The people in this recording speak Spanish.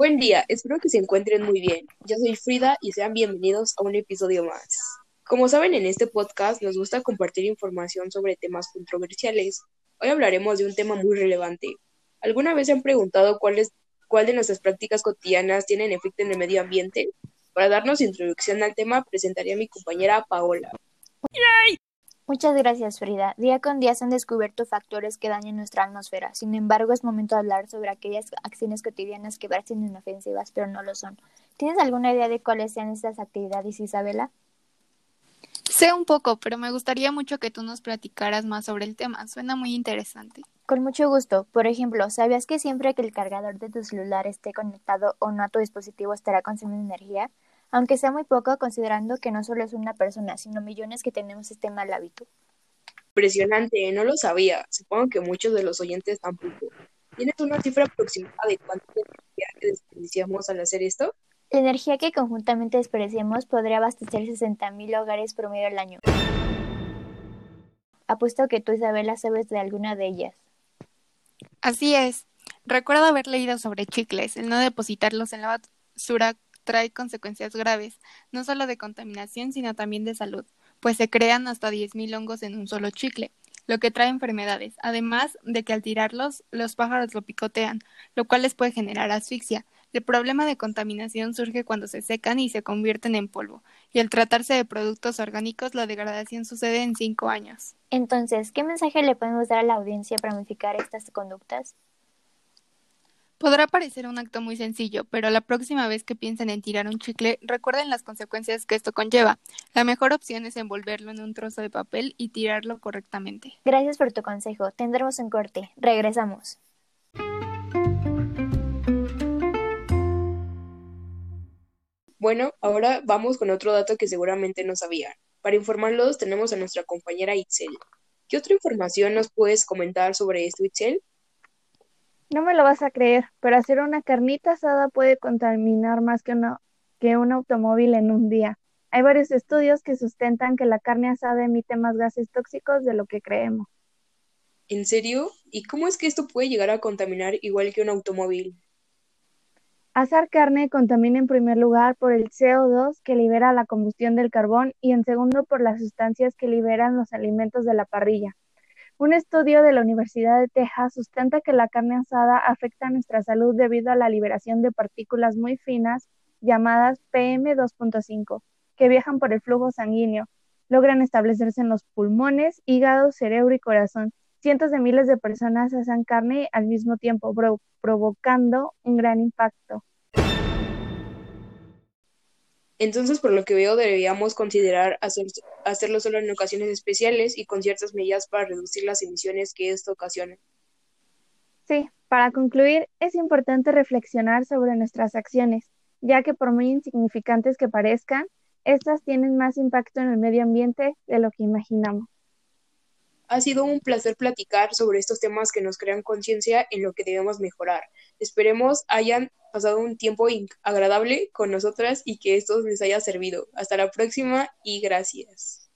Buen día, espero que se encuentren muy bien. Yo soy Frida y sean bienvenidos a un episodio más. Como saben, en este podcast nos gusta compartir información sobre temas controversiales. Hoy hablaremos de un tema muy relevante. ¿Alguna vez se han preguntado cuál, de nuestras prácticas cotidianas tienen efecto en el medio ambiente? Para darnos introducción al tema, presentaré a mi compañera Paola. Muchas gracias, Frida. Día con día se han descubierto factores que dañan nuestra atmósfera. Sin embargo, es momento de hablar sobre aquellas acciones cotidianas que parecen inofensivas, pero no lo son. ¿Tienes alguna idea de cuáles sean estas actividades, Isabela? Sé un poco, pero me gustaría mucho que tú nos platicaras más sobre el tema. Suena muy interesante. Con mucho gusto. Por ejemplo, ¿sabías que siempre que el cargador de tu celular esté conectado o no a tu dispositivo estará consumiendo energía? Aunque sea muy poco considerando que no solo es una persona, sino millones que tenemos este mal hábito. Impresionante, no lo sabía. Supongo que muchos de los oyentes tampoco. ¿Tienes una cifra aproximada de cuánta energía desperdiciamos al hacer esto? La energía que conjuntamente desperdiciamos podría abastecer 60.000 hogares promedio al año. Apuesto que tú, Isabela, sabes de alguna de ellas. Así es. Recuerdo haber leído sobre chicles, el no depositarlos en la basura trae consecuencias graves, no solo de contaminación, sino también de salud, pues se crean hasta 10.000 hongos en un solo chicle, lo que trae enfermedades, además de que al tirarlos, los pájaros lo picotean, lo cual les puede generar asfixia. El problema de contaminación surge cuando se secan y se convierten en polvo, y al tratarse de productos orgánicos, la degradación sucede en cinco años. Entonces, ¿qué mensaje le podemos dar a la audiencia para modificar estas conductas? Podrá parecer un acto muy sencillo, pero la próxima vez que piensen en tirar un chicle, recuerden las consecuencias que esto conlleva. La mejor opción es envolverlo en un trozo de papel y tirarlo correctamente. Gracias por tu consejo. Tendremos un corte. Regresamos. Bueno, ahora vamos con otro dato que seguramente no sabían. Para informarlos tenemos a nuestra compañera Itzel. ¿Qué otra información nos puedes comentar sobre esto, Itzel? No me lo vas a creer, pero hacer una carnita asada puede contaminar más que, que un automóvil en un día. Hay varios estudios que sustentan que la carne asada emite más gases tóxicos de lo que creemos. ¿En serio? ¿Y cómo es que esto puede llegar a contaminar igual que un automóvil? Asar carne contamina en primer lugar por el CO2 que libera la combustión del carbón y en segundo por las sustancias que liberan los alimentos de la parrilla. Un estudio de la Universidad de Texas sustenta que la carne asada afecta a nuestra salud debido a la liberación de partículas muy finas llamadas PM2.5, que viajan por el flujo sanguíneo, logran establecerse en los pulmones, hígado, cerebro y corazón. Cientos de miles de personas asan carne al mismo tiempo, provocando un gran impacto. Entonces, por lo que veo, deberíamos considerar hacerlo solo en ocasiones especiales y con ciertas medidas para reducir las emisiones que esto ocasiona. Sí, para concluir, es importante reflexionar sobre nuestras acciones, ya que por muy insignificantes que parezcan, estas tienen más impacto en el medio ambiente de lo que imaginamos. Ha sido un placer platicar sobre estos temas que nos crean conciencia en lo que debemos mejorar. Esperemos hayan pasado un tiempo agradable con nosotras y que esto les haya servido. Hasta la próxima y gracias.